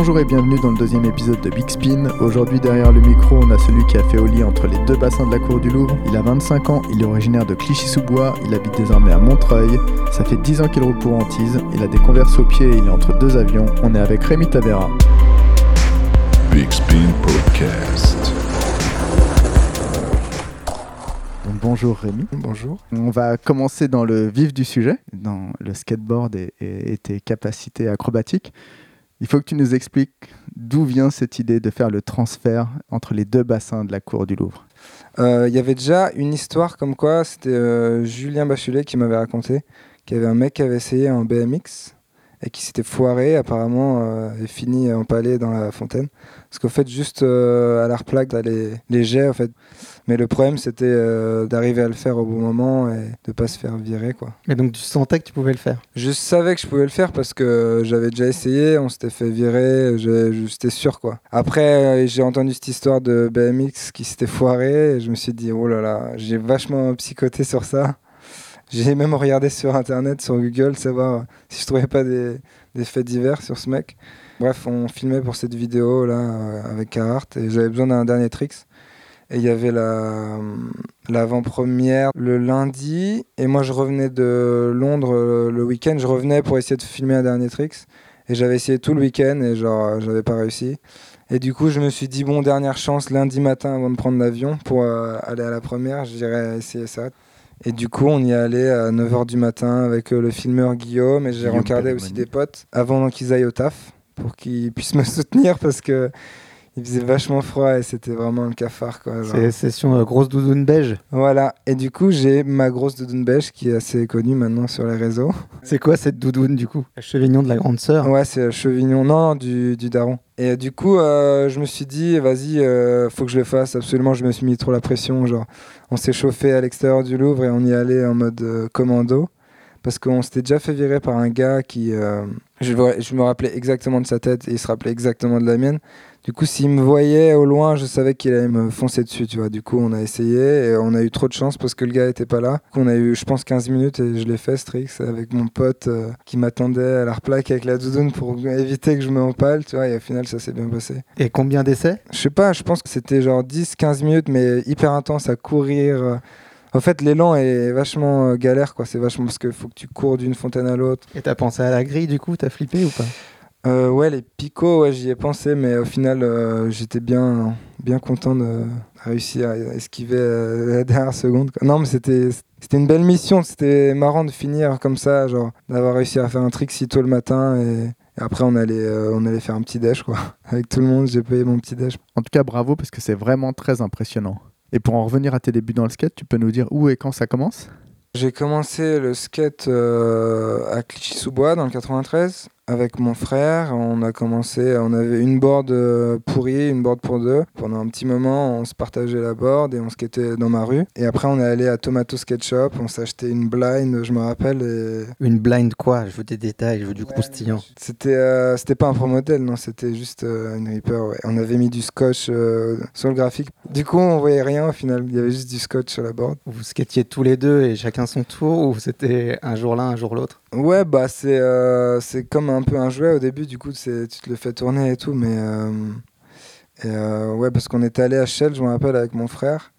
Bonjour et bienvenue dans le deuxième épisode de Big Spin. Aujourd'hui derrière le micro, on a celui qui a fait au lit entre les deux bassins de la cour du Louvre. Il a 25 ans, il est originaire de Clichy-sous-Bois, il habite désormais à Montreuil. Ça fait 10 ans qu'il roule pour Antise, il a des converses au pied et il est entre deux avions. On est avec Rémi Tavera. Big Spin Podcast. Bonjour Rémi. Bonjour. On va commencer dans le vif du sujet, dans le skateboard et, et- et tes capacités acrobatiques. Il faut que tu nous expliques d'où vient cette idée de faire le transfert entre les deux bassins de la cour du Louvre. Euh, Il y avait déjà une histoire comme quoi, c'était euh, Julien Bachelet qui m'avait raconté qu'il y avait un mec qui avait essayé en BMX et qui s'était foiré apparemment euh, et fini empalé dans la fontaine. Parce qu'au fait, juste euh, à l'art plaque, t'as les, les jets en fait. Mais le problème, c'était euh, d'arriver à le faire au bon moment et de pas se faire virer quoi. Mais donc tu sentais que tu pouvais le faire? Je savais que je pouvais le faire parce que j'avais déjà essayé, on s'était fait virer, j'étais sûr quoi. Après, euh, j'ai entendu cette histoire de BMX qui s'était foiré et je me suis dit, oh là là, j'ai vachement psychoté sur ça. J'ai même regardé sur internet, sur Google, savoir si je trouvais pas des, faits divers sur ce mec. Bref, on filmait pour cette vidéo là euh, avec Carhartt et j'avais besoin d'un dernier tricks. Et il y avait la, l'avant-première le lundi. Et moi, je revenais de Londres euh, le week-end. Je revenais pour essayer de filmer un dernier tricks. Et j'avais essayé tout le week-end et genre, euh, j'avais pas réussi. Et du coup, je me suis dit, bon, dernière chance, lundi matin avant de prendre l'avion pour euh, aller à la première, j'irai essayer ça. Et du coup, on y est allé à 9h du matin avec euh, le filmeur Guillaume. Et j'ai Guillaume rencardé aussi des potes avant qu'ils aillent au taf pour qu'ils puissent me soutenir parce que il faisait vachement froid et c'était vraiment le cafard. Quoi. C'est session euh, grosse doudoune beige. Voilà, et du coup, j'ai ma grosse doudoune beige qui est assez connue maintenant sur les réseaux. C'est quoi cette doudoune du coup? La chevignon de la grande sœur. Ouais, c'est Chevignon, non, du, du daron. Et du coup, euh, je me suis dit, vas-y, euh, faut que je le fasse absolument. Je me suis mis trop la pression. Genre, on s'est chauffé à l'extérieur du Louvre et on y allait en mode euh, commando. Parce qu'on s'était déjà fait virer par un gars qui. euh, je, me rappelais exactement de sa tête et il se rappelait exactement de la mienne. Du coup, s'il me voyait au loin, je savais qu'il allait me foncer dessus, tu vois. Du coup, on a essayé et on a eu trop de chance parce que le gars était pas là. On a eu, je pense, 15 minutes et je l'ai fait, Strix, avec mon pote euh, qui m'attendait à la replaque avec la doudoune pour éviter que je me empale, tu vois. Et au final, ça s'est bien passé. Et combien d'essais? Je sais pas, je pense que c'était genre 10-15 minutes, mais hyper intense à courir. euh. En fait, l'élan est vachement euh, galère, quoi. C'est vachement parce qu'il faut que tu cours d'une fontaine à l'autre. Et t'as pensé à la grille du coup? T'as flippé ou pas? Euh, ouais, les picots, ouais, j'y ai pensé, mais au final, euh, j'étais bien, bien content de réussir à esquiver euh, la dernière seconde. quoi. Non, mais c'était, c'était une belle mission. C'était marrant de finir comme ça, genre d'avoir réussi à faire un trick si tôt le matin et, et après on allait, euh, on allait faire un petit déj, quoi. Avec tout le monde, j'ai payé mon petit déj. En tout cas, bravo parce que c'est vraiment très impressionnant. Et pour en revenir à tes débuts dans le skate, tu peux nous dire où et quand ça commence? J'ai commencé le skate euh, à Clichy-sous-Bois dans le 93 avec mon frère. On a commencé, on avait une board euh, pourrie, une board pour deux. Pendant un petit moment, on se partageait la board et on skatait dans ma rue. Et après, on est allé à Tomato Skate Shop. On s'est acheté une blind, je me rappelle. Et Une blind quoi? Je veux des détails, je veux du croustillant. c'était, euh, c'était pas un pro modèle, non, c'était juste euh, une Reaper. ouais. On avait mis du scotch euh, sur le graphique. Du coup, on voyait rien au final. Il y avait juste du scotch sur la board. Vous skatiez tous les deux et chacun son tour ou c'était un jour l'un, un jour l'autre? Ouais, bah c'est euh, c'est comme un peu un jouet au début, du coup tu te le fais tourner et tout, mais euh, et, euh, ouais, parce qu'on était allé à Shell, je me rappelle, avec mon frère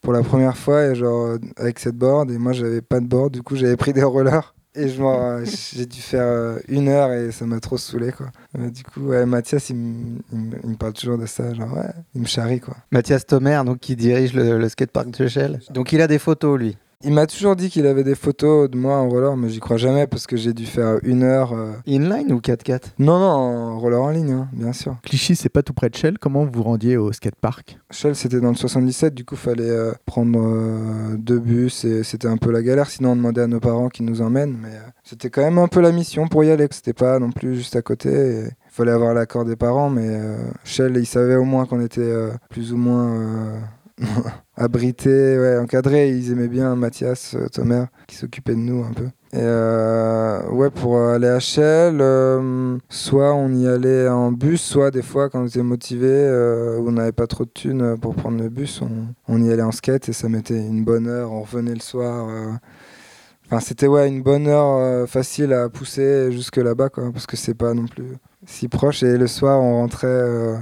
pour la première fois, et genre avec cette board, et moi j'avais pas de board, du coup j'avais pris des rollers, et j'ai dû faire une heure, et ça m'a trop saoulé quoi. Du coup, ouais, Mathias il me parle toujours de ça, genre ouais, il me charrie quoi. Mathias Thomer, donc qui dirige le, le skatepark de Shell. Donc il a des photos lui. Il m'a toujours dit qu'il avait des photos de moi en roller, mais j'y crois jamais parce que j'ai dû faire une heure. euh, Inline ou 4x4 Non, non, en roller en ligne, hein, bien sûr. Clichy, c'est pas tout près de Shell. Comment vous vous rendiez au skatepark? Shell, c'était dans le 77, du coup, fallait euh, prendre euh, deux bus et c'était un peu la galère. Sinon, on demandait à nos parents qui nous emmènent, mais euh, c'était quand même un peu la mission pour y aller. C'était pas non plus juste à côté. et Il fallait avoir l'accord des parents, mais euh, Shell, ils savaient au moins qu'on était euh, plus ou moins euh, abrités, ouais, encadrés. Ils aimaient bien Mathias, euh, Thomer, qui s'occupait de nous un peu. Et euh, ouais, pour aller à Shell, euh, soit on y allait en bus, soit des fois quand on était motivé, euh, on n'avait pas trop de thunes pour prendre le bus, on, on y allait en skate et ça mettait une bonne heure. On revenait le soir. euh. Enfin, c'était ouais, une bonne heure euh, facile à pousser jusque là-bas, quoi, parce que c'est pas non plus si proche. Et le soir, on rentrait, euh,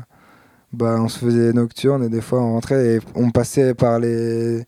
bah, on se faisait nocturne et des fois on rentrait et on passait par les.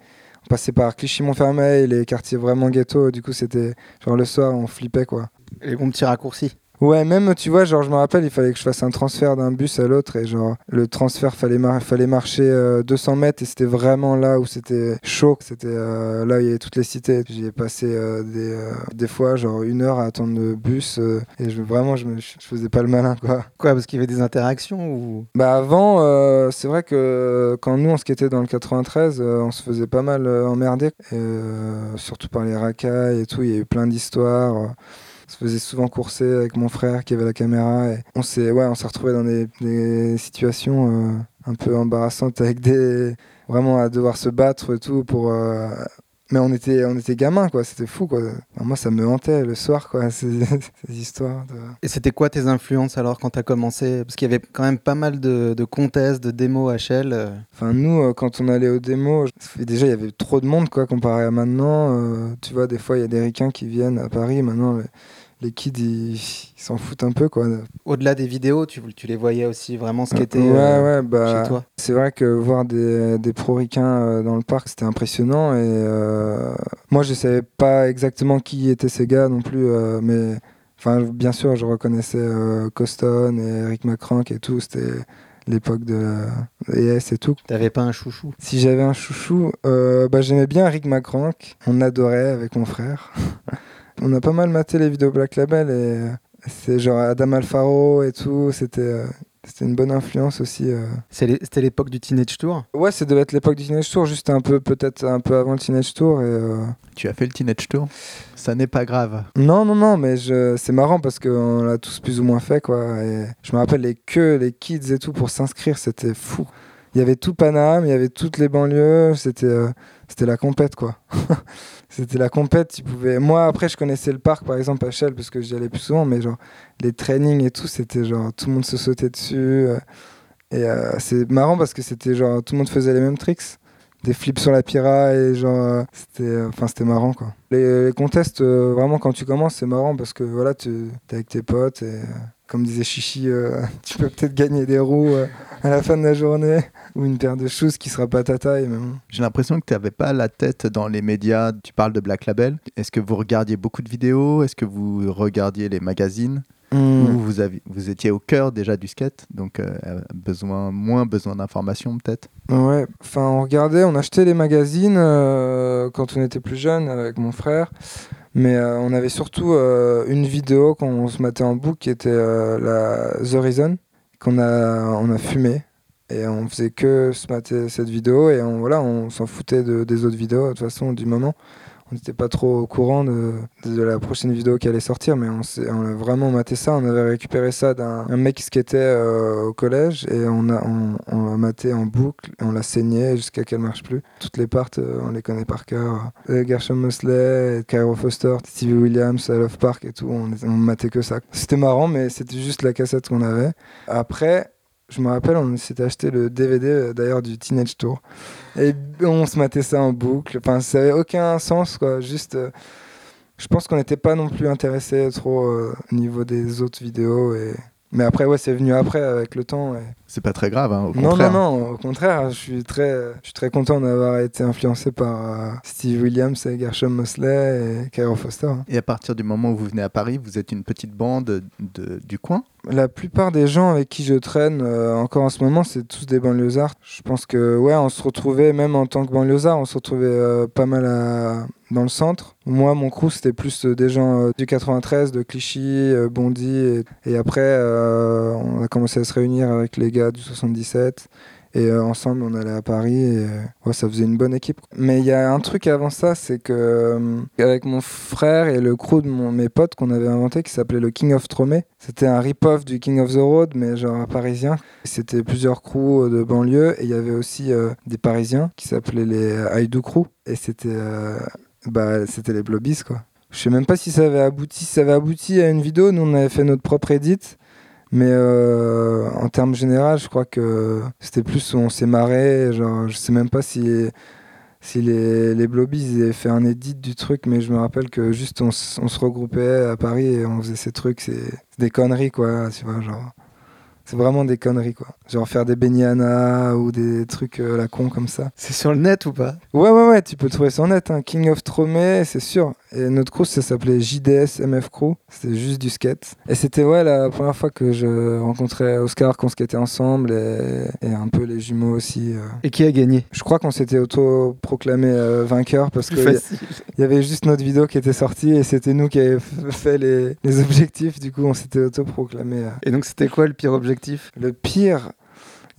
On passait par Clichy-Montfermeil, les quartiers vraiment ghetto. Du coup, c'était genre le soir, on flippait quoi. Les bons petits raccourcis. Ouais, même, tu vois, genre, je me rappelle, il fallait que je fasse un transfert d'un bus à l'autre et genre, le transfert, fallait, mar- fallait marcher euh, 200 mètres et c'était vraiment là où c'était chaud. C'était euh, là où il y avait toutes les cités. J'y ai passé euh, des, euh, des fois, genre, une heure à attendre le bus euh, et je, vraiment, je, me, je faisais pas le malin, quoi. Quoi, parce qu'il y avait des interactions ou? Bah, avant, euh, c'est vrai que quand nous, on se quittait dans le 93, euh, on se faisait pas mal euh, emmerder, et, euh, surtout par les racailles et tout. Il y a eu plein d'histoires. Se faisait souvent courser avec mon frère qui avait la caméra et on s'est ouais, retrouvé dans des, des situations euh, un peu embarrassantes avec des vraiment à devoir se battre et tout pour euh, mais on était on était gamins quoi, c'était fou quoi. Moi ça me hantait le soir quoi, ces, ces histoires de Et c'était quoi tes influences alors quand t'as commencé? Parce qu'il y avait quand même pas mal de, de contests, de démos HL. euh. Enfin, nous, quand on allait aux démos, déjà, il y avait trop de monde, quoi, comparé à maintenant. Euh, tu vois, des fois, il y a des ricains qui viennent à Paris. Maintenant, les kids, ils s'en foutent un peu, quoi. Au-delà des vidéos, tu, tu les voyais aussi vraiment skater ouais, euh, ouais, bah, chez toi? c'est vrai que voir des, des pro-ricains euh, dans le parc, c'était impressionnant. Et euh, moi, je savais pas exactement qui étaient ces gars non plus, euh, mais enfin, bien sûr, je reconnaissais Coston et Eric McCrank et tout. C'était l'époque de ES et tout. T'avais pas un chouchou? Si j'avais un chouchou, bah, j'aimais bien Rick McCrank. On adorait avec mon frère. on a pas mal maté les vidéos Black Label et c'est genre Adam Alfaro et tout. C'était euh, c'était une bonne influence aussi. euh. C'est C'était l'époque du Teenage Tour? Ouais, ça devait être l'époque du Teenage Tour, juste un peu, peut-être un peu avant le Teenage Tour. Et, euh, Tu as fait le Teenage Tour? Ça n'est pas grave. Non, non, non, mais je... c'est marrant parce qu'on l'a tous plus ou moins fait, quoi. Et je me rappelle les queues, les kids et tout pour s'inscrire, c'était fou. Il y avait tout Paname, il y avait toutes les banlieues, c'était euh, c'était la compète, quoi. c'était la compète, tu pouvais... Moi, après, je connaissais le parc, par exemple, à Shell, parce que j'y allais plus souvent, mais genre, les trainings et tout, c'était genre, tout le monde se sautait dessus. euh, et euh, c'est marrant parce que c'était genre, tout le monde faisait les mêmes tricks des flips sur la pira et genre c'était enfin c'était marrant quoi les, les contests vraiment quand tu commences c'est marrant parce que voilà tu es avec tes potes et comme disait Chichi euh, tu peux peut-être gagner des roues euh, à la fin de la journée ou une paire de choses qui sera pas ta taille. J'ai l'impression que tu n'avais pas la tête dans les médias. Tu parles de Black Label. Est-ce que vous regardiez beaucoup de vidéos? Est-ce que vous regardiez les magazines? Hmm. Ou vous, étiez au cœur déjà du skate? Donc, euh, besoin, moins besoin d'informations peut-être? Ouais, enfin on regardait, on achetait les magazines quand on était plus jeune avec mon frère, mais euh, on avait surtout euh, une vidéo qu'on se mettait en boucle qui était euh, la The Reason qu'on a on a fumé et on faisait que se mater cette vidéo et on voilà on s'en foutait de- des autres vidéos de toute façon du moment. On n'était pas trop au courant de, de la prochaine vidéo qui allait sortir, mais on, on a vraiment maté ça. On avait récupéré ça d'un un mec qui skatait euh, au collège et on a, on, l'a maté en boucle et on l'a saigné jusqu'à qu'elle marche plus. Toutes les parts, euh, on les connaît par cœur. Euh, Gershon Mosley, Cairo Foster, Stevie Williams, Love Park et tout, on, on matait que ça. C'était marrant, mais c'était juste la cassette qu'on avait. Après, je me rappelle, on s'était acheté le DVD euh, d'ailleurs du Teenage Tour. Et on se matait ça en boucle. Enfin, ça avait aucun sens, quoi. Juste. euh, je pense qu'on n'était pas non plus intéressé trop euh, au niveau des autres vidéos. Et... Mais après, ouais, c'est venu après avec le temps. C'est pas très grave, hein, au Non, contraire. non, non, au contraire, je suis très, je suis très content d'avoir été influencé par euh, Steve Williams et Gershon Mosley et Cairo Foster. hein. Et à partir du moment où vous venez à Paris, vous êtes une petite bande de, du coin? La plupart des gens avec qui je traîne euh, encore en ce moment, c'est tous des banlieusards. Je pense que ouais, on se retrouvait même en tant que banlieusard, on se retrouvait euh, pas mal à- dans le centre. Moi, mon crew, c'était plus euh, des gens euh, du 93, de Clichy, euh, Bondy, et, après, on a commencé à se réunir avec les gars du 77. Et ensemble, on allait à Paris et ouais, ça faisait une bonne équipe. Mais il y a un truc avant ça, c'est que avec mon frère et le crew de mes potes qu'on avait inventé qui s'appelait le King of Tromé, c'était un rip-off du King of the Road, mais genre parisien. C'était plusieurs crews de banlieue et il y avait aussi des Parisiens qui s'appelaient les Haïdou Crew. Et c'était bah, c'était les Blobbies, quoi. Je sais même pas si ça avait abouti. Si ça avait abouti à une vidéo, nous on avait fait notre propre edit. Mais euh, en termes généraux, je crois que c'était plus où on s'est marré. Genre, je sais même pas si si les, les Blobies ils avaient fait un edit du truc, mais je me rappelle que juste on, on se regroupait à Paris et on faisait ces trucs, c'est des conneries quoi, tu vois, genre. C'est vraiment des conneries quoi. Genre faire des beniana ou des trucs euh, à la con comme ça. C'est sur le net ou pas? Ouais, ouais, ouais, tu peux le trouver sur net. hein. King of Tromé, c'est sûr. Et notre crew, ça s'appelait JDS MF Crew. C'était juste du skate. Et c'était, ouais, la première fois que je rencontrais Oscar, qu'on skatait ensemble et, et un peu les jumeaux aussi. euh. Et qui a gagné? Je crois qu'on s'était auto-proclamé euh, vainqueur parce qu'il y, y avait juste notre vidéo qui était sortie et c'était nous qui avions fait les, les objectifs. Du coup, on s'était auto-proclamé. euh. Et donc c'était quoi le pire objectif? Le pire,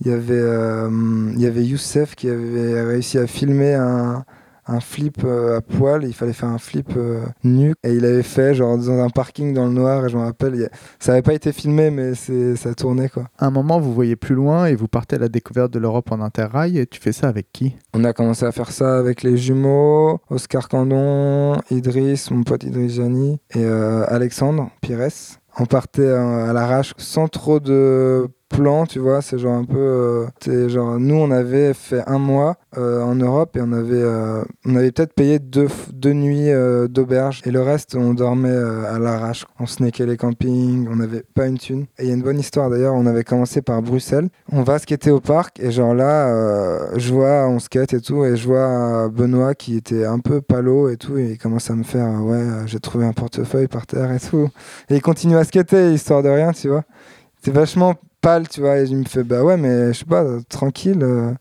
il y avait, euh, il y avait Youssef qui avait réussi à filmer un, un flip euh, à poil. Il fallait faire un flip euh, nu. Et il avait fait genre dans un parking dans le noir. Et je me rappelle, ça n'avait pas été filmé, mais c'est, ça tournait quoi. À un moment, vous voyez plus loin et vous partez à la découverte de l'Europe en interrail. Et tu fais ça avec qui? On a commencé à faire ça avec les jumeaux, Oscar Candon, Idriss, mon pote Idriss Jani, et euh, Alexandre Pires. On partait à l'arrache sans trop de plans, tu vois. C'est genre un peu. euh, c'est genre, nous, on avait fait un mois euh, en Europe et on avait, euh, on avait peut-être payé deux, deux nuits d'auberge. Et le reste, on dormait à l'arrache. On snackait les campings, on n'avait pas une thune. Et il y a une bonne histoire d'ailleurs. On avait commencé par Bruxelles. On va skater au parc et genre là, je vois, on skate et tout. Et je vois Benoît qui était un peu palo et tout. Et il commence à me faire, ouais, j'ai trouvé un portefeuille par terre et tout. Et il continue à skater, histoire de rien, tu vois. C'est vachement pâle, tu vois. Et il me fait, bah ouais, mais je sais pas, tranquille. euh.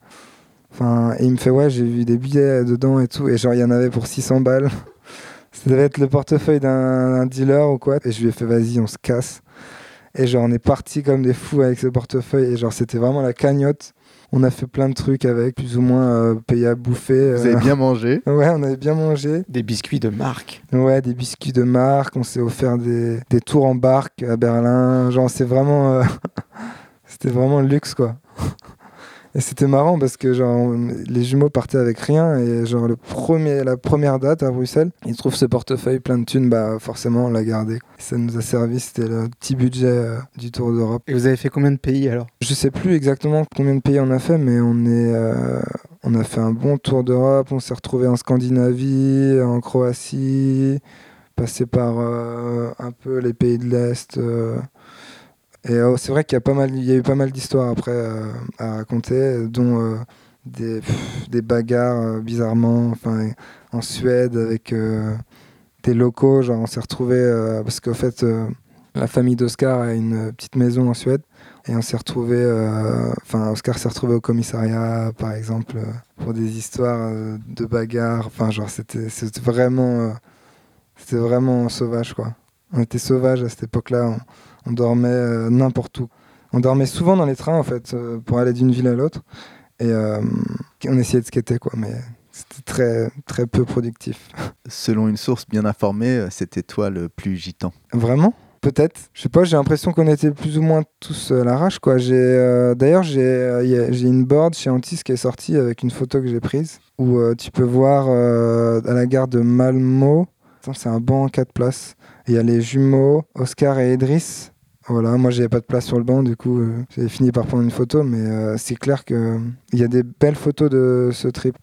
Enfin, et il me fait, ouais, j'ai vu des billets dedans et tout. Et genre, il y en avait pour 600 balles. Ça devait être le portefeuille d'un dealer ou quoi. Et je lui ai fait, vas-y, on se casse. Et genre, on est parti comme des fous avec ce portefeuille. Et genre, c'était vraiment la cagnotte. On a fait plein de trucs avec, plus ou moins euh, payé à bouffer. Vous euh. avez bien mangé. Ouais, on avait bien mangé. Des biscuits de marque. Ouais, des biscuits de marque, on s'est offert des, des tours en barque à Berlin. Genre, c'est vraiment. euh, c'était vraiment le luxe, quoi. Et c'était marrant parce que genre, les jumeaux partaient avec rien et genre le premier, la première date à Bruxelles, ils trouvent ce portefeuille plein de thunes, bah forcément on l'a gardé. Ça nous a servi, c'était le petit budget euh, du Tour d'Europe. Et vous avez fait combien de pays alors? Je sais plus exactement combien de pays on a fait, mais on est, euh, on a fait un bon tour d'Europe. On s'est retrouvé en Scandinavie, en Croatie, passé par euh, un peu les pays de l'est. Et euh, c'est vrai qu'il y a pas mal, il y a eu pas mal d'histoires après euh, à raconter, dont euh, des, des bagarres bizarrement, enfin en Suède avec des locaux. Genre on s'est retrouvé parce qu'au fait la famille d'Oscar a une petite maison en Suède. Et on s'est retrouvé, enfin Oscar s'est retrouvé au commissariat, par exemple, pour des histoires de bagarres. Enfin, genre c'était, vraiment, c'était vraiment sauvage, quoi. On était sauvages à cette époque-là. On, dormait euh, n'importe où. On dormait souvent dans les trains, en fait, euh, pour aller d'une ville à l'autre. Et euh, on essayait de skater, quoi. Mais c'était très, très peu productif. Selon une source bien informée, c'était toi le plus gitan. Vraiment? Peut-être. Je sais pas, j'ai l'impression qu'on était plus ou moins tous à l'arrache, quoi. J'ai, d'ailleurs, j'ai, j'ai une board chez Antis qui est sortie avec une photo que j'ai prise où tu peux voir à la gare de Malmo. C'est un banc en 4 places. Il y a les jumeaux, Oscar et Idriss. Voilà, moi j'avais pas de place sur le banc, du coup euh, j'ai fini par prendre une photo, mais euh, c'est clair que il y a des belles photos de ce trip.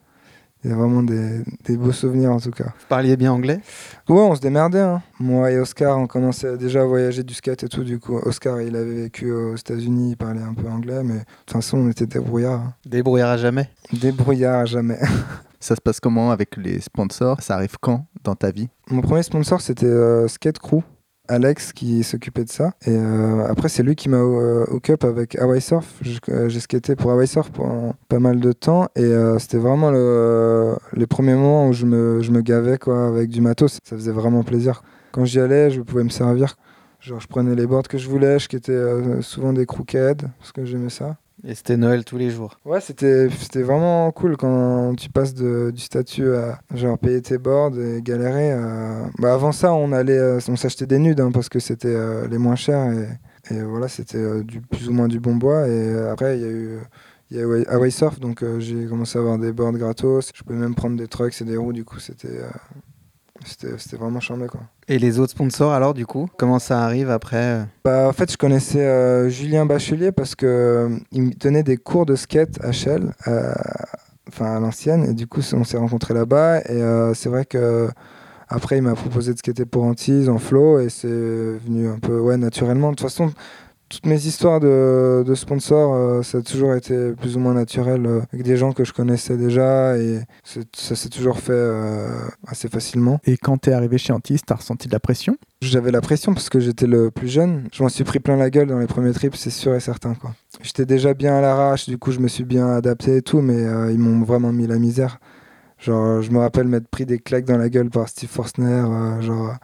Il y a vraiment des, des beaux souvenirs en tout cas. Vous parliez bien anglais? Ouais, on se démerdait. hein. Moi et Oscar, on commençait déjà à voyager du skate et tout. Du coup, Oscar, il avait vécu aux États-Unis, il parlait un peu anglais, mais de toute façon, on était débrouillards. hein. Débrouillard à jamais? Débrouillards à jamais. Ça se passe comment avec les sponsors? Ça arrive quand dans ta vie? Mon premier sponsor, c'était euh, Skate Crew. Alex qui s'occupait de ça. Et euh, après, c'est lui qui m'a euh, hook up avec Hawaii Surf. Euh, J'ai skaté pour Hawaii Surf pendant pas mal de temps. Et c'était vraiment le, les premiers moments où je me, je me gavais quoi, avec du matos. Ça faisait vraiment plaisir. Quand j'y allais, je pouvais me servir. Genre, je prenais les boards que je voulais. Je skatais souvent des crooked parce que j'aimais ça. Et c'était Noël tous les jours. Ouais, c'était vraiment cool quand tu passes de, du statut à genre payer tes boards et galérer. euh. Bah, avant ça, on allait, euh, on s'achetait des nudes hein, parce que c'était euh, les moins chers et, voilà, c'était du plus ou moins du bon bois. Et après, il y a eu il y a Surf, donc j'ai commencé à avoir des boards gratos. Je pouvais même prendre des trucks et des roues. Du coup, c'était c'était vraiment charmé quoi. Et les autres sponsors alors du coup Comment ça arrive après euh Bah, en fait, je connaissais euh, Julien Bachelier parce que euh, il me donnait des cours de skate à Shell. enfin à l'ancienne. Et du coup, on s'est rencontrés là-bas. Et euh, c'est vrai que après, il m'a proposé de skater pour Antise en flow et c'est venu un peu ouais, naturellement. De toute façon, toutes mes histoires de, de sponsors, euh, ça a toujours été plus ou moins naturel euh, avec des gens que je connaissais déjà et ça s'est toujours fait euh, assez facilement. Et quand t'es arrivé chez Antis, t'as ressenti de la pression? J'avais la pression parce que j'étais le plus jeune. Je m'en suis pris plein la gueule dans les premiers trips, c'est sûr et certain. quoi. J'étais déjà bien à l'arrache, du coup je me suis bien adapté et tout, mais ils m'ont vraiment mis la misère. Genre, je me rappelle m'être pris des claques dans la gueule par Steve Forstner, genre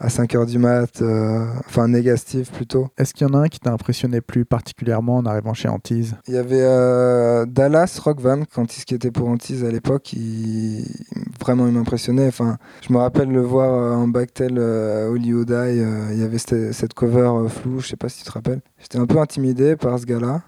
à 5h du mat, euh, enfin négatif plutôt. Est-ce qu'il y en a un qui t'a impressionné plus particulièrement en arrivant chez Antise? Il y avait euh, Dallas Rockvan quand il skatait pour Antise à l'époque, il... vraiment il m'impressionnait. Enfin, je me rappelle le voir euh, en backtail Eye, euh, il y avait cette, cette cover euh, floue, je sais pas si tu te rappelles. J'étais un peu intimidé par ce gars-là.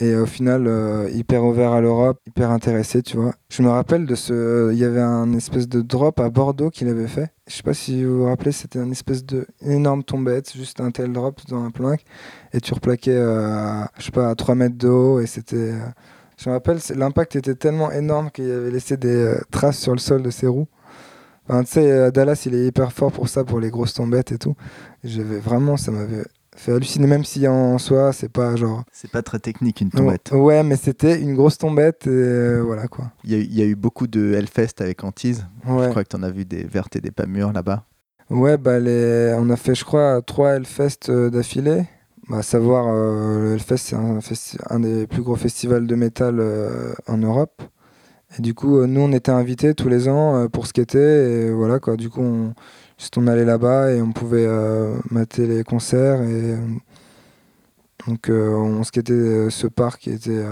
Et au final, euh, hyper ouvert à l'Europe, hyper intéressé, tu vois. Je me rappelle de ce. Il y avait un espèce de drop à Bordeaux qu'il avait fait. Je sais pas si vous vous rappelez, c'était un espèce de énorme tombette, juste un tel drop dans un plank. Et tu replaquais, euh, je sais pas, à 3 mètres de haut. Et c'était. euh, je me rappelle, l'impact était tellement énorme qu'il avait laissé des euh, traces sur le sol de ses roues. Tu sais, euh, Dallas, il est hyper fort pour ça, pour les grosses tombettes et tout. J'avais vraiment, ça m'avait fait halluciner, même si en soi, c'est pas genre. C'est pas très technique une tombette. Ouais, mais c'était une grosse tombette et euh, voilà quoi. Il y, a eu- il y a eu beaucoup de Hellfest avec Antise. Je Ouais, crois que t'en as vu des vertes et des pas mûres là-bas. ouais bah, les... on a fait, je crois, trois Hellfest euh, d'affilée. Bah, à savoir, euh, le Hellfest, c'est un, festi- un des plus gros festivals de métal euh, en Europe. Et du coup, nous, on était invités tous les ans pour skater. Et voilà quoi. Du coup, on, juste on allait là-bas et on pouvait euh, mater les concerts. Et, euh, donc, euh, on skatait ce parc qui était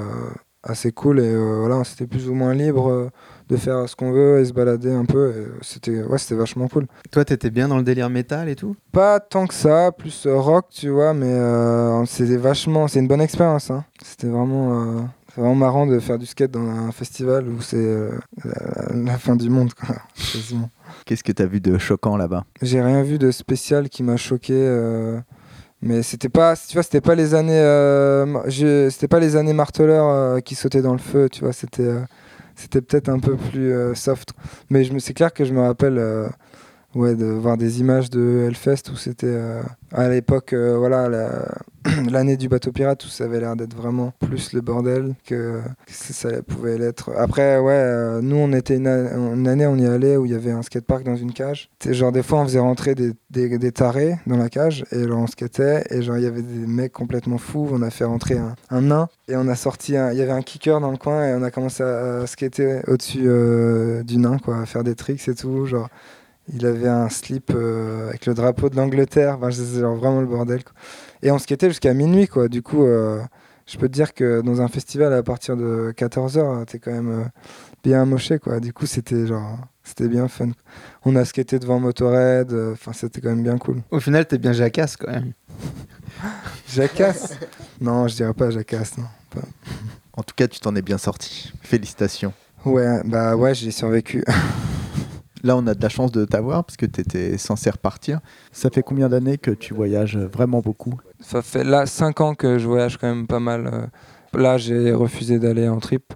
assez cool. Et voilà, c'était plus ou moins libre de faire ce qu'on veut et se balader un peu. C'était ouais, c'était vachement cool. Toi, t'étais bien dans le délire métal et tout? Pas tant que ça, plus rock, tu vois, mais euh, c'était vachement. C'est une bonne expérience. Hein. C'était vraiment. euh, c'est vraiment marrant de faire du skate dans un festival où c'est euh, la, la fin du monde, quoi, quasiment. Qu'est-ce que t'as vu de choquant là-bas J'ai rien vu de spécial qui m'a choqué. euh, mais c'était pas, tu vois, c'était pas les années, euh, c'était pas les années marteleurs euh, qui sautaient dans le feu, tu vois. C'était, c'était peut-être un peu plus soft. Mais je me, c'est clair que je me rappelle, ouais, de voir des images de Hellfest où c'était, euh, à l'époque, euh, voilà, la- l'année du bateau pirate où ça avait l'air d'être vraiment plus le bordel que, ça pouvait l'être. Après, ouais, euh, nous on était une, année, on y allait où il y avait un skatepark dans une cage. Genre des fois on faisait rentrer des, des, des tarés dans la cage et genre on skatait et genre il y avait des mecs complètement fous. On a fait rentrer un, un nain et on a sorti, il y avait un kicker dans le coin et on a commencé à, skater au-dessus du nain, quoi, à faire des tricks et tout. Genre il avait un slip euh, avec le drapeau de l'Angleterre. Enfin, c'est genre vraiment le bordel. quoi. Et on skatait jusqu'à minuit, quoi. Du coup, euh, je peux te dire que dans un festival, à partir de 14h, t'es quand même euh, bien amoché, quoi. Du coup, c'était genre... C'était bien fun. On a skaté devant Motorhead. euh, Enfin, c'était quand même bien cool. Au final, t'es bien jacasse quand même. Jacasse? Non, je dirais pas jacasse, non. En tout cas, tu t'en es bien sorti. Félicitations. Ouais, bah ouais, j'ai survécu. Là, on a de la chance de t'avoir parce que t'étais censé repartir. Ça fait combien d'années que tu voyages vraiment beaucoup? Ça fait là 5 ans que je voyage quand même pas mal. euh. Là, j'ai refusé d'aller en trip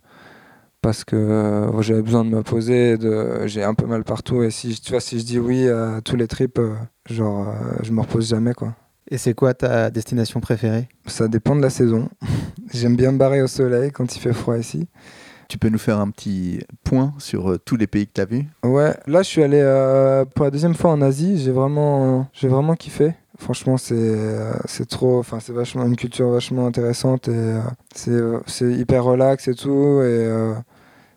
parce que euh, j'avais besoin de me poser. De... J'ai un peu mal partout. Et si, je- tu vois, si je dis oui à tous les trips, euh, genre, euh, je me repose jamais, quoi. Et c'est quoi ta destination préférée? Ça dépend de la saison. J'aime bien me barrer au soleil quand il fait froid ici. Tu peux nous faire un petit point sur euh, tous les pays que t'as vus? Ouais, là, je suis allé euh, pour la deuxième fois en Asie. J'ai vraiment, j'ai vraiment kiffé. Franchement, c'est euh, c'est trop. Enfin, c'est vachement une culture vachement intéressante et c'est euh, c'est hyper relax et tout. Et euh,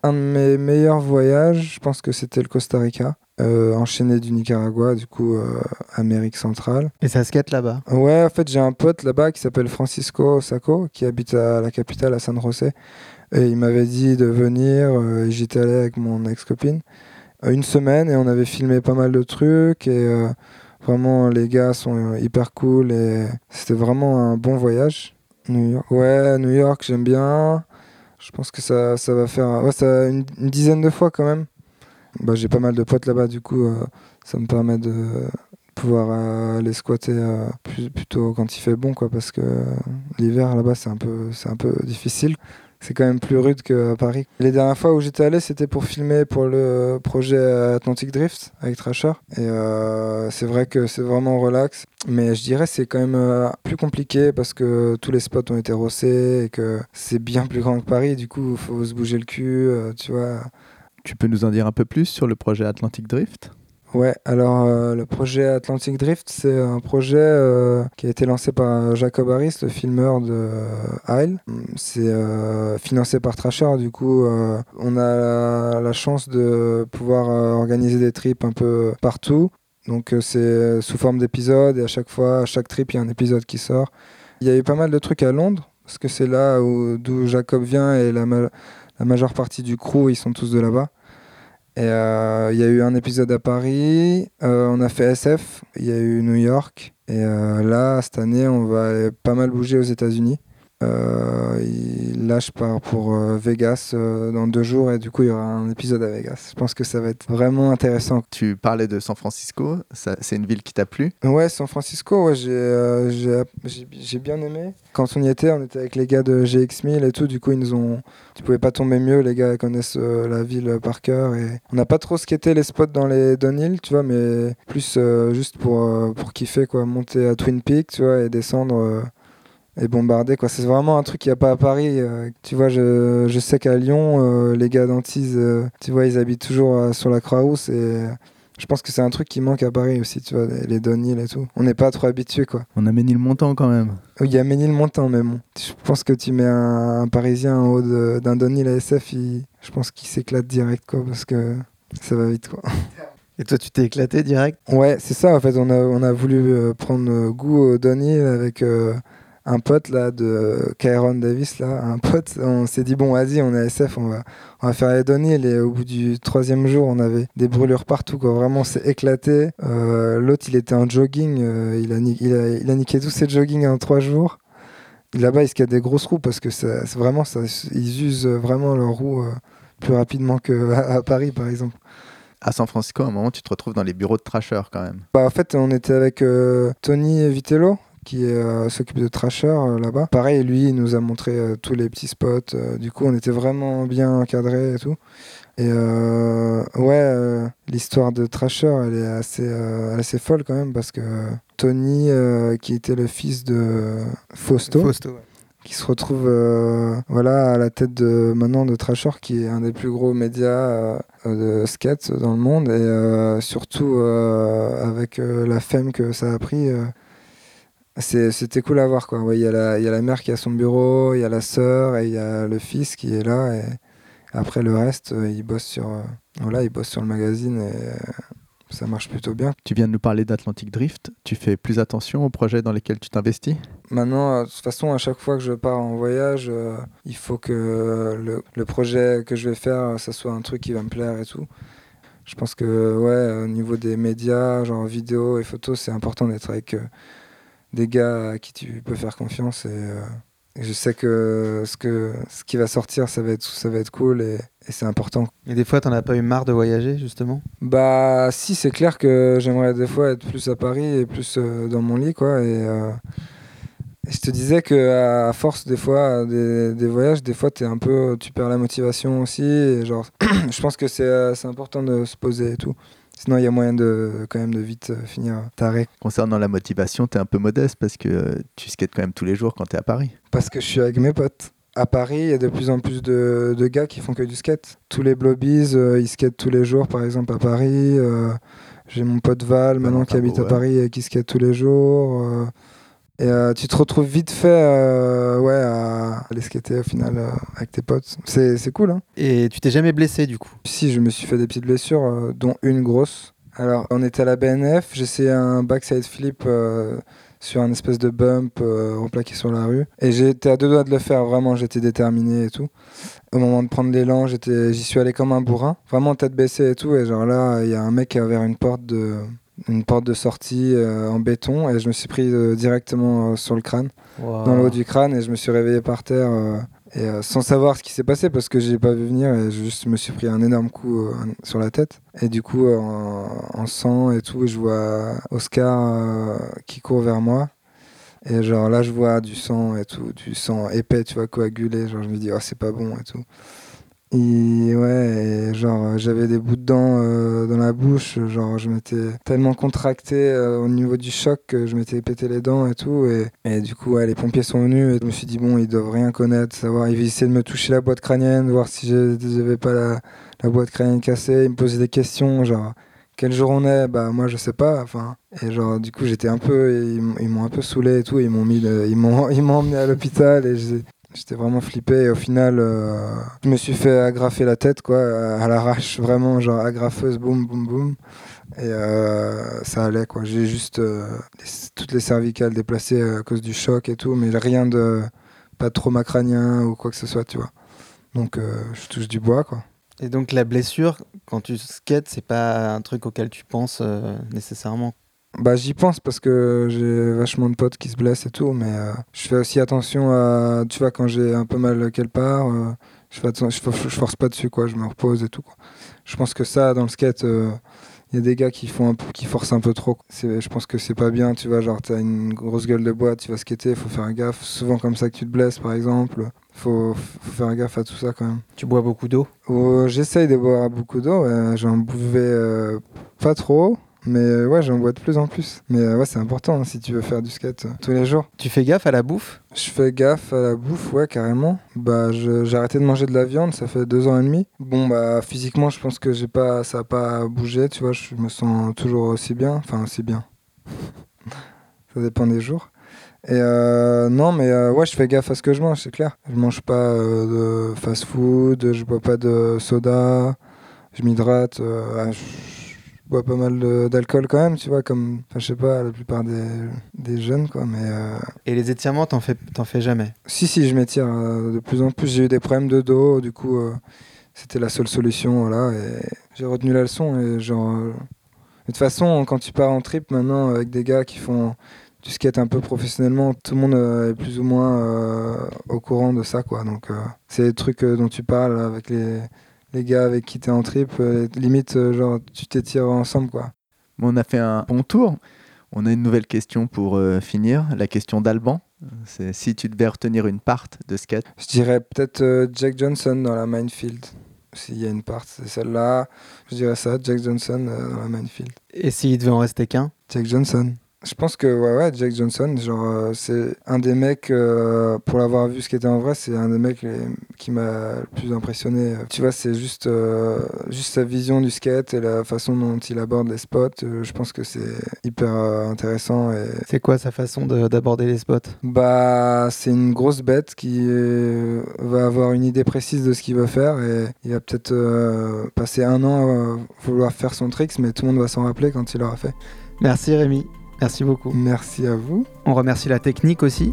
un de mes meilleurs voyages, je pense que c'était le Costa Rica, euh, enchaîné du Nicaragua, du coup euh, Amérique centrale. Et ça skate là-bas? Ouais, en fait, j'ai un pote là-bas qui s'appelle Francisco Sacco, qui habite à la capitale, à San José. Et il m'avait dit de venir, euh, j'étais allé avec mon ex-copine. Euh, une semaine, et on avait filmé pas mal de trucs. Et euh, vraiment, les gars sont hyper cool. Et c'était vraiment un bon voyage. New York. Ouais, New York, j'aime bien. Je pense que ça, ça va faire ça, une, dizaine de fois quand même. Bah, j'ai pas mal de potes là-bas, du coup, euh, ça me permet de pouvoir euh, aller squatter plutôt quand il fait bon quoi parce que l'hiver là-bas c'est un c'est un peu difficile c'est quand même plus rude qu'à Paris. Les dernières fois où j'étais allé, c'était pour filmer pour le projet Atlantic Drift avec Trasher. Et euh, c'est vrai que c'est vraiment relax. Mais je dirais c'est quand même euh, plus compliqué parce que tous les spots ont été rossés et que c'est bien plus grand que Paris. Du coup, il faut se bouger le cul, euh, tu vois. Tu peux nous en dire un peu plus sur le projet Atlantic Drift? Ouais, alors euh, le projet Atlantic Drift, c'est un projet euh, qui a été lancé par Jacob Harris, le filmeur de euh. C'est euh, financé par Trasher, du coup, euh, on a la, chance de pouvoir euh, organiser des trips un peu partout. Donc euh, c'est sous forme d'épisodes et à chaque fois, à chaque trip, il y a un épisode qui sort. Il y a eu pas mal de trucs à Londres, parce que c'est là où- d'où Jacob vient et la majeure partie du crew, ils sont tous de là-bas. Et euh, il y a eu un épisode à Paris, euh, on a fait SF, il y a eu New York. Et euh, là, cette année, on va pas mal bouger aux États-Unis. Euh, il- là, je pars pour euh, Vegas euh, dans deux jours et du coup, il y aura un épisode à Vegas. Je pense que ça va être vraiment intéressant. Tu parlais de San Francisco, c'est une ville qui t'a plu? Ouais, San Francisco, ouais, j'ai bien aimé. Quand on y était, on était avec les gars de GX1000 et tout. Du coup, ils nous ont. Tu pouvais pas tomber mieux. Les gars connaissent la ville par cœur. Et on n'a pas trop skaté les spots dans les downhill, tu vois, mais plus euh, juste pour, euh, pour kiffer, quoi. Monter à Twin Peaks, tu vois, et descendre. euh, et bombarder quoi c'est vraiment un truc qu'il n'y a pas à Paris euh, tu vois je, je sais qu'à Lyon euh, les gars d'Antise euh, tu vois ils habitent toujours euh, sur la Croix-Rousse et je pense que c'est un truc qui manque à Paris aussi, tu vois, les, les downhill et tout. On n'est pas trop habitué, quoi. On a Ménilmontant quand même. Il y a Ménilmontant, mais bon. Je pense que tu mets un, un Parisien en haut de- d'un downhill à SF, il- je pense qu'il s'éclate direct, quoi, parce que ça va vite, quoi. Et toi, tu t'es éclaté direct? Ouais, c'est ça, en fait. On a, on a voulu euh, prendre goût au downhill avec euh, un pote, là, de Kyron Davis, là, un pote. On s'est dit, bon, vas-y, on est SF, on va, on va faire les downhill. Et au bout du troisième jour, on avait des brûlures partout, quoi. Vraiment, on s'est éclaté. Euh, L'autre, il était en jogging. euh, il, a, il, a, il a niqué tous ses joggings en trois jours. Là-bas, il se a des grosses roues parce que c'est vraiment ça. Ils usent vraiment leurs roues euh, plus rapidement qu'à à Paris, par exemple. À San Francisco, à un moment, tu te retrouves dans les bureaux de Trasher quand même. Bah, en fait, on était avec euh, Tony Vitello qui euh, s'occupe de Trasher euh, là-bas. Pareil, lui, il nous a montré euh, tous les petits spots. du coup, on était vraiment bien encadrés et tout. Et euh, ouais, euh, l'histoire de Trasher, elle est assez, euh, assez folle quand même parce que Tony, qui était le fils de Fausto, Fausto, ouais. qui se retrouve voilà à la tête de maintenant de Trasher qui est un des plus gros médias de skate dans le monde et surtout avec la femme que ça a pris c'était cool à voir quoi Ouais, il y a la il y a la mère qui a son bureau il y a la sœur et il y a le fils qui est là et après le reste euh, il bosse sur euh, voilà il bosse sur le magazine et euh, ça marche plutôt bien Tu viens de nous parler d'Atlantic Drift. Tu fais plus attention aux projets dans lesquels tu t'investis? Maintenant, euh, de toute façon, à chaque fois que je pars en voyage, il faut que le, le projet que je vais faire, ça soit un truc qui va me plaire et tout. Je pense que, ouais, au niveau des médias, genre vidéo et photos, c'est important d'être avec des gars à qui tu peux faire confiance. Et, euh, et je sais que ce, que ce qui va sortir, ça va être, ça va être cool et, et c'est important. Et des fois, t'en as pas eu marre de voyager, justement? Bah si, c'est clair que j'aimerais des fois être plus à Paris et plus euh, dans mon lit, quoi. Et, euh, et je te disais que à force des fois des, des voyages, des fois t'es un peu, tu perds la motivation aussi. Et genre, je pense que c'est c'est important de se poser et tout. Sinon, il y a moyen de quand même de vite euh, finir taré. Concernant la motivation, tu es un peu modeste parce que euh, tu skates quand même tous les jours quand tu es à Paris. Parce que je suis avec mes potes. À Paris, il y a de plus en plus de, de gars qui font que du skate. Tous les blobbies, euh, ils skatent tous les jours, par exemple à Paris. euh, J'ai mon pote Val maintenant qui habite à. Paris et qui skate tous les jours. euh, et euh, tu te retrouves vite fait euh, ouais, à aller skater au final euh, avec tes potes. C'est cool. Hein Et tu t'es jamais blessé, du coup? Si, je me suis fait des petites blessures, dont une grosse. Alors, on était à la BNF, essayé un backside flip sur un espèce de bump replaqué sur la rue. Et j'étais à deux doigts de le faire, vraiment, j'étais déterminé et tout. Au moment de prendre l'élan, j'y suis allé comme un bourrin, vraiment tête baissée et tout. Et genre là, il y a un mec qui a ouvert une porte de, une porte de sortie euh, en béton et je me suis pris euh, directement euh, sur le crâne dans le haut du crâne et je me suis réveillé par terre et euh, sans savoir ce qui s'est passé parce que j'ai pas vu venir et je juste me suis pris un énorme coup euh, sur la tête et du coup euh, en, sang et tout je vois Oscar qui court vers moi Et genre là, je vois du sang et tout, du sang épais, tu vois, coagulé. Genre, je me dis, oh, c'est pas bon et tout. Et ouais, genre euh, j'avais des bouts de dents euh, dans la bouche, genre je m'étais tellement contracté euh, au niveau du choc que je m'étais pété les dents et tout. Et, et du coup, les pompiers sont venus et je me suis dit, bon, ils doivent rien connaître, savoir. Ils essayaient de me toucher la boîte crânienne, voir si j'avais pas la, boîte crânienne cassée. Ils me posaient des questions, genre quel jour on est? Bah moi je sais pas. Enfin, et genre du coup j'étais un peu, ils, m'ont un peu saoulé et tout. Ils m'ont mis, emmené à l'hôpital J'étais vraiment flippé et au final, euh, je me suis fait agrafer la tête, quoi, à l'arrache, vraiment, genre agrafeuse, boum, boum, boum. Et euh, ça allait, quoi. J'ai juste euh, toutes les cervicales déplacées à cause du choc et tout, mais rien de. pas de trauma crânien ou quoi que ce soit, tu vois. Donc, euh, je touche du bois, quoi. Et donc la blessure, quand tu skates, c'est pas un truc auquel tu penses euh, nécessairement? Bah, j'y pense parce que j'ai vachement de potes qui se blessent et tout, mais euh, je fais aussi attention à. Tu vois, quand j'ai un peu mal quelque part, euh, je, fais je, for- je force pas dessus, quoi. Je me repose et tout, quoi. Je pense que ça, dans le skate, il y a des gars qui, font un peu, qui forcent un peu trop. Je pense que c'est pas bien, tu vois. Genre, t'as une grosse gueule de bois, tu vas skater, faut faire gaffe. Souvent, comme ça que tu te blesses, par exemple. Faut, faut faire gaffe à tout ça, quand même. Tu bois beaucoup d'eau? Oh, J'essaye de boire beaucoup d'eau. euh, j'en buvais euh, pas trop. Mais euh, ouais, j'en bois de plus en plus. Mais euh, ouais, c'est important hein, si tu veux faire du skate euh, tous les jours. Tu fais gaffe à la bouffe? Je fais gaffe à la bouffe, ouais, carrément. Bah, j'ai arrêté de manger de la viande, ça fait deux ans et demi. Bon, bah, physiquement, je pense que j'ai pas, ça a pas bougé, tu vois. Je me sens toujours aussi bien. Enfin, aussi bien. ça dépend des jours. Et euh, non, mais euh, ouais, je fais gaffe à ce que je mange, c'est clair. Je mange pas euh, de fast food, je bois pas de soda, je m'hydrate. je bois pas mal d'alcool quand même, tu vois, comme, enfin, je sais pas, la plupart des, des jeunes, quoi. Mais euh, et les étirements, t'en fais, t'en fais jamais? si, si, je m'étire euh, de plus en plus. J'ai eu des problèmes de dos, du coup, euh, c'était la seule solution, voilà. Et j'ai retenu la leçon. Et genre, de toute façon, quand tu pars en trip maintenant avec des gars qui font du skate un peu professionnellement, tout le monde euh, est plus ou moins euh, au courant de ça, quoi. Donc, euh, c'est les trucs dont tu parles avec les, les gars avec qui t'es en trip. euh, limite, euh, genre, tu t'étires ensemble, quoi. On a fait un bon tour. On a une nouvelle question pour euh, finir. La question d'Alban. C'est si tu devais retenir une part de skate. Je dirais peut-être euh, Jack Johnson dans la Minefield. S'il y a une part, c'est celle-là. Je dirais ça, Jack Johnson euh, dans la Minefield. Et s'il devait en rester qu'un? Jack Johnson. Je pense que ouais, ouais, Jack Johnson, genre, euh, c'est un des mecs, euh, pour l'avoir vu ce qui était en vrai, c'est un des mecs les- qui m'a le plus impressionné. Tu vois, c'est juste, euh, juste sa vision du skate et la façon dont il aborde les spots. je pense que c'est hyper intéressant et C'est quoi sa façon de- d'aborder les spots? Bah, c'est une grosse bête qui va avoir une idée précise de ce qu'il veut faire et il va peut-être passer un an à vouloir faire son tricks, mais tout le monde va s'en rappeler quand il l'aura fait. Merci Rémi, merci beaucoup. Merci à vous. On remercie la technique aussi,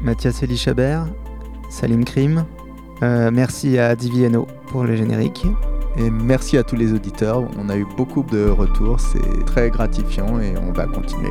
Mathias Elie Chabert, Salim Krim. Euh, merci à Divieno pour le générique. Et merci à tous les auditeurs. On a eu beaucoup de retours. C'est très gratifiant et on va continuer.